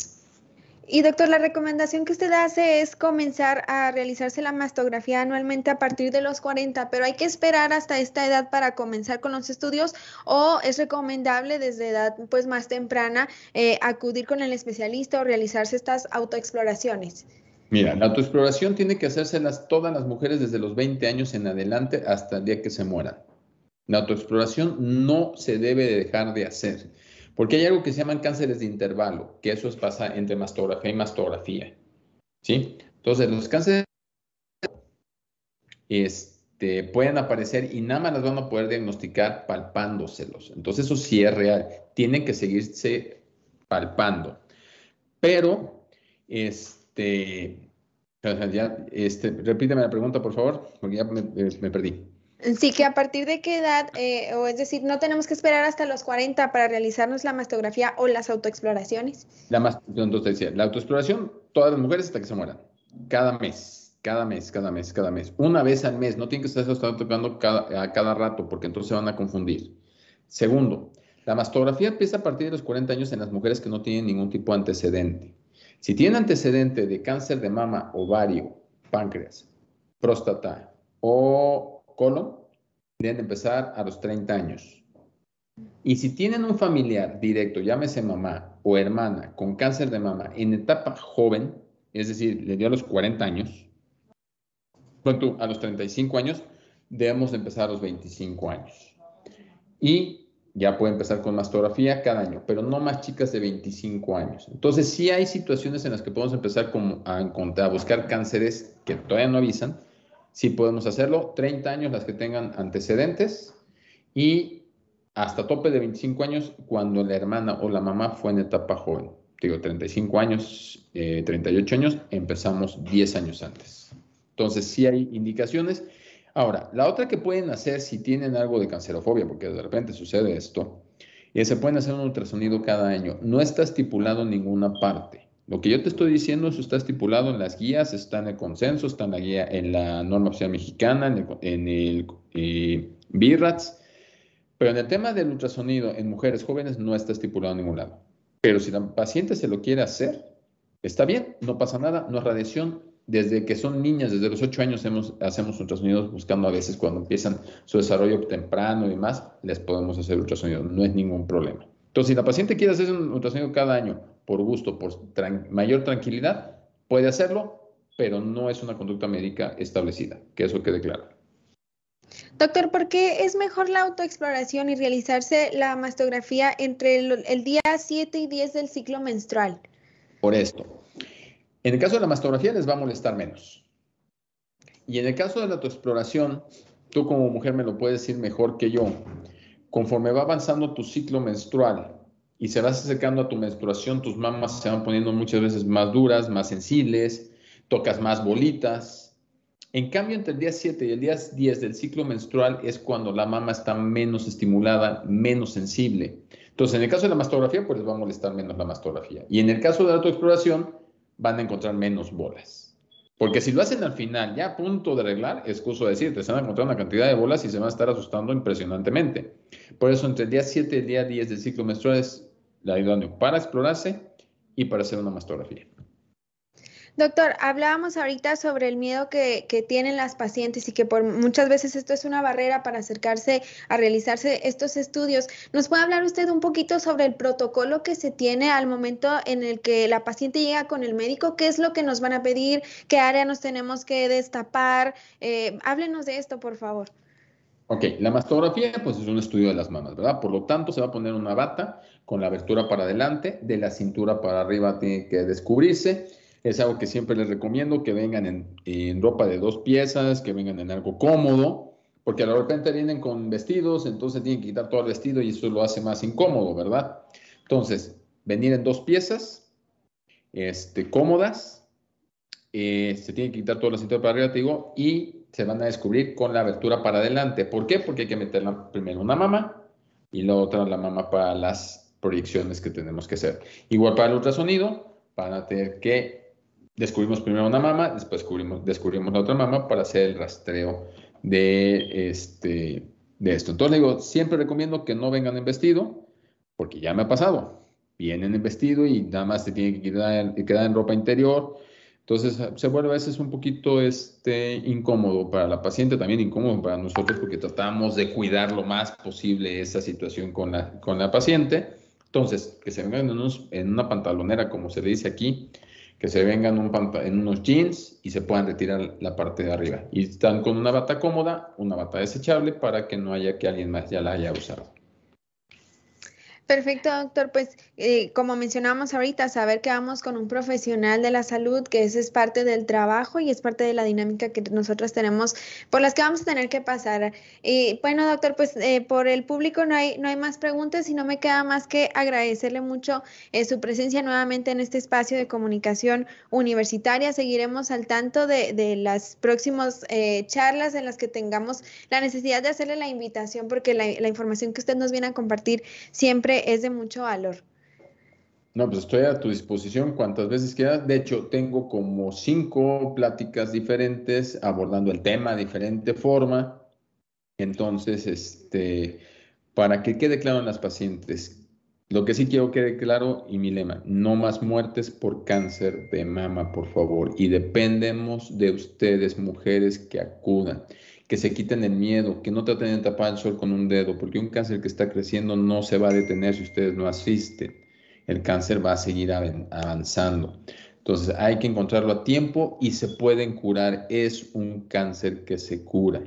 Y doctor, la recomendación que usted hace es comenzar a realizarse la mastografía anualmente a partir de los 40, pero hay que esperar hasta esta edad para comenzar con los estudios o es recomendable desde edad pues más temprana eh, acudir con el especialista o realizarse estas autoexploraciones. Mira, la autoexploración tiene que hacérselas todas las mujeres desde los 20 años en adelante hasta el día que se mueran. La autoexploración no se debe dejar de hacer. Porque hay algo que se llaman cánceres de intervalo, que eso es pasa entre mastografía y mastografía. ¿Sí? Entonces, los cánceres este, pueden aparecer y nada más las van a poder diagnosticar palpándoselos. Entonces, eso sí es real. Tienen que seguirse palpando. Pero, este, este, repíteme la pregunta, por favor, porque ya me perdí. Sí, que a partir de qué edad, eh, o es decir, no tenemos que esperar hasta los 40 para realizarnos la mastografía o las autoexploraciones. La, entonces la autoexploración, todas las mujeres hasta que se mueran, cada mes, cada mes, cada mes, cada mes, una vez al mes, no tienen que estar tocando cada, a cada rato porque entonces se van a confundir. Segundo, la mastografía empieza a partir de los 40 años en las mujeres que no tienen ningún tipo de antecedente. Si tienen antecedente de cáncer de mama, ovario, páncreas, próstata o deben empezar a los 30 años. Y si tienen un familiar directo, llámese mamá o hermana, con cáncer de mama en etapa joven, es decir, le dio a los 40 años, a los 35 años, debemos empezar a los 25 años. Y ya puede empezar con mastografía cada año, pero no más chicas de 25 años. Entonces, sí hay situaciones en las que podemos empezar a, a buscar cánceres que todavía no avisan, sí podemos hacerlo. 30 años las que tengan antecedentes y hasta tope de 25 años cuando la hermana o la mamá fue en etapa joven. Digo, 35 años, 38 eh, años, empezamos 10 años antes. Entonces, sí hay indicaciones. Ahora, la otra que pueden hacer si tienen algo de cancerofobia, porque de repente sucede esto, es se pueden hacer un ultrasonido cada año. No está estipulado en ninguna parte. Lo que yo te estoy diciendo, eso está estipulado en las guías, está en el consenso, está en la guía, en la norma oficial mexicana, en el, eh, BIRATS, pero en el tema del ultrasonido en mujeres jóvenes no está estipulado en ningún lado. Pero si la paciente se lo quiere hacer, está bien, no pasa nada, no es radiación. Desde que son niñas, desde los 8 años hacemos, hacemos ultrasonidos buscando a veces cuando empiezan su desarrollo temprano y demás, les podemos hacer ultrasonido, no es ningún problema. Entonces, si la paciente quiere hacer un ultrasonido cada año por gusto, por mayor tranquilidad, puede hacerlo, pero no es una conducta médica establecida, que eso quede claro. Doctor, ¿por qué es mejor la autoexploración y realizarse la mastografía entre el, día 7 y 10 del ciclo menstrual? Por esto. En el caso de la mastografía les va a molestar menos. Y en el caso de la autoexploración, tú como mujer me lo puedes decir mejor que yo. Conforme va avanzando tu ciclo menstrual, y se vas acercando a tu menstruación, tus mamas se van poniendo muchas veces más duras, más sensibles, tocas más bolitas. En cambio, entre el día 7 y el día 10 del ciclo menstrual es cuando la mama está menos estimulada, menos sensible. Entonces, en el caso de la mastografía, pues les va a molestar menos la mastografía. Y en el caso de la autoexploración, van a encontrar menos bolas. Porque si lo hacen al final, ya a punto de arreglar, es curso decir, te van a encontrar una cantidad de bolas y se van a estar asustando impresionantemente. Por eso, entre el día 7 y el día 10 del ciclo menstrual es la idóneo para explorarse y para hacer una mastografía. Doctor, hablábamos ahorita sobre el miedo que, tienen las pacientes y que por muchas veces esto es una barrera para acercarse a realizarse estos estudios. ¿Nos puede hablar usted un poquito sobre el protocolo que se tiene al momento en el que la paciente llega con el médico? ¿Qué es lo que nos van a pedir? ¿Qué área nos tenemos que destapar? Eh, háblenos de esto, por favor. Ok, la mastografía pues es un estudio de las mamas, ¿verdad? Por lo tanto, se va a poner una bata con la abertura para adelante, de la cintura para arriba tiene que descubrirse. Es algo que siempre les recomiendo, que vengan en, ropa de dos piezas, que vengan en algo cómodo, porque de repente vienen con vestidos, entonces tienen que quitar todo el vestido y eso lo hace más incómodo, ¿verdad? Entonces, venir en dos piezas, este, cómodas, eh, se tiene que quitar toda la cintura para arriba, te digo, y se van a descubrir con la abertura para adelante. ¿Por qué? Porque hay que meter primero una mama y la otra la mama para las proyecciones que tenemos que hacer. Igual para el ultrasonido, van a tener que descubrimos primero una mama, después descubrimos, descubrimos la otra mama para hacer el rastreo de, este, de esto. Entonces digo, siempre recomiendo que no vengan en vestido, porque ya me ha pasado. Vienen en vestido y nada más se tienen que quedar, quedar en ropa interior. Entonces se vuelve a veces un poquito este, incómodo para la paciente, también incómodo para nosotros porque tratamos de cuidar lo más posible esa situación con la, con la paciente. Entonces, que se vengan en, en una pantalonera, como se le dice aquí, que se vengan en unos jeans y se puedan retirar la parte de arriba. Y están con una bata cómoda, una bata desechable para que no haya que alguien más ya la haya usado. Perfecto, doctor. Pues eh, como mencionamos ahorita, saber que vamos con un profesional de la salud, que ese es parte del trabajo y es parte de la dinámica que nosotros tenemos, por las que vamos a tener que pasar. Y bueno, doctor, pues eh, por el público no hay, no hay más preguntas y no me queda más que agradecerle mucho eh, su presencia nuevamente en este espacio de comunicación universitaria. Seguiremos al tanto de, de las próximas charlas en las que tengamos la necesidad de hacerle la invitación, porque la, la información que usted nos viene a compartir siempre es de mucho valor. No, pues estoy a tu disposición cuantas veces quieras. De hecho, tengo como cinco pláticas diferentes abordando el tema de diferente forma. Entonces, este, para que quede claro en las pacientes, lo que sí quiero que quede claro y mi lema, no más muertes por cáncer de mama, por favor. Y dependemos de ustedes, mujeres, que acudan que se quiten el miedo, que no traten de tapar el sol con un dedo, porque un cáncer que está creciendo no se va a detener si ustedes no asisten. El cáncer va a seguir avanzando. Entonces hay que encontrarlo a tiempo y se pueden curar. Es un cáncer que se cura.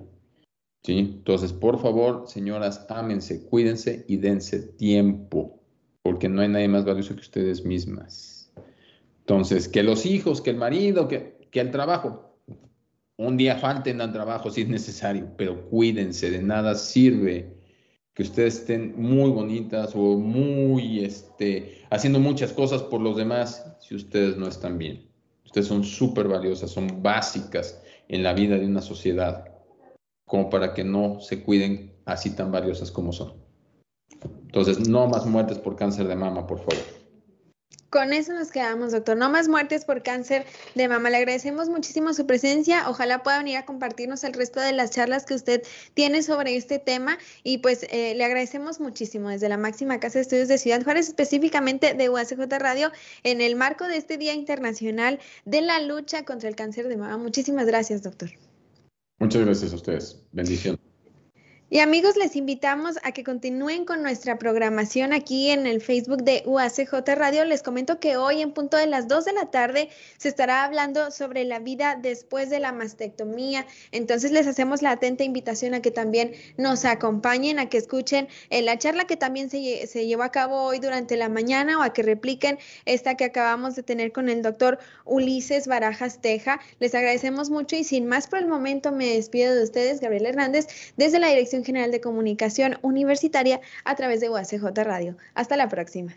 Entonces, por favor, señoras, ámense, cuídense y dense tiempo, porque no hay nadie más valioso que ustedes mismas. Entonces, que los hijos, que el marido, que, que el trabajo, un día falten al trabajo si es necesario, pero cuídense, de nada sirve que ustedes estén muy bonitas o muy, este, haciendo muchas cosas por los demás si ustedes no están bien. Ustedes son súper valiosas, son básicas en la vida de una sociedad, como para que no se cuiden así tan valiosas como son. Entonces, no más muertes por cáncer de mama, por favor. Con eso nos quedamos, doctor. No más muertes por cáncer de mama. Le agradecemos muchísimo su presencia. Ojalá pueda venir a compartirnos el resto de las charlas que usted tiene sobre este tema. Y pues eh, le agradecemos muchísimo desde la máxima Casa de Estudios de Ciudad Juárez, específicamente de UACJ Radio, en el marco de este Día Internacional de la Lucha contra el Cáncer de Mama. Muchísimas gracias, doctor. Muchas gracias a ustedes. Bendición. Y amigos, les invitamos a que continúen con nuestra programación aquí en el Facebook de UACJ Radio. Les comento que hoy en punto de las 2 de la tarde se estará hablando sobre la vida después de la mastectomía. Entonces les hacemos la atenta invitación a que también nos acompañen, a que escuchen eh, la charla que también se, se llevó a cabo hoy durante la mañana o a que repliquen esta que acabamos de tener con el doctor Ulises Barajas Teja. Les agradecemos mucho y sin más por el momento me despido de ustedes, Gabriel Hernández, desde la General de Comunicación Universitaria a través de UACJ Radio. Hasta la próxima.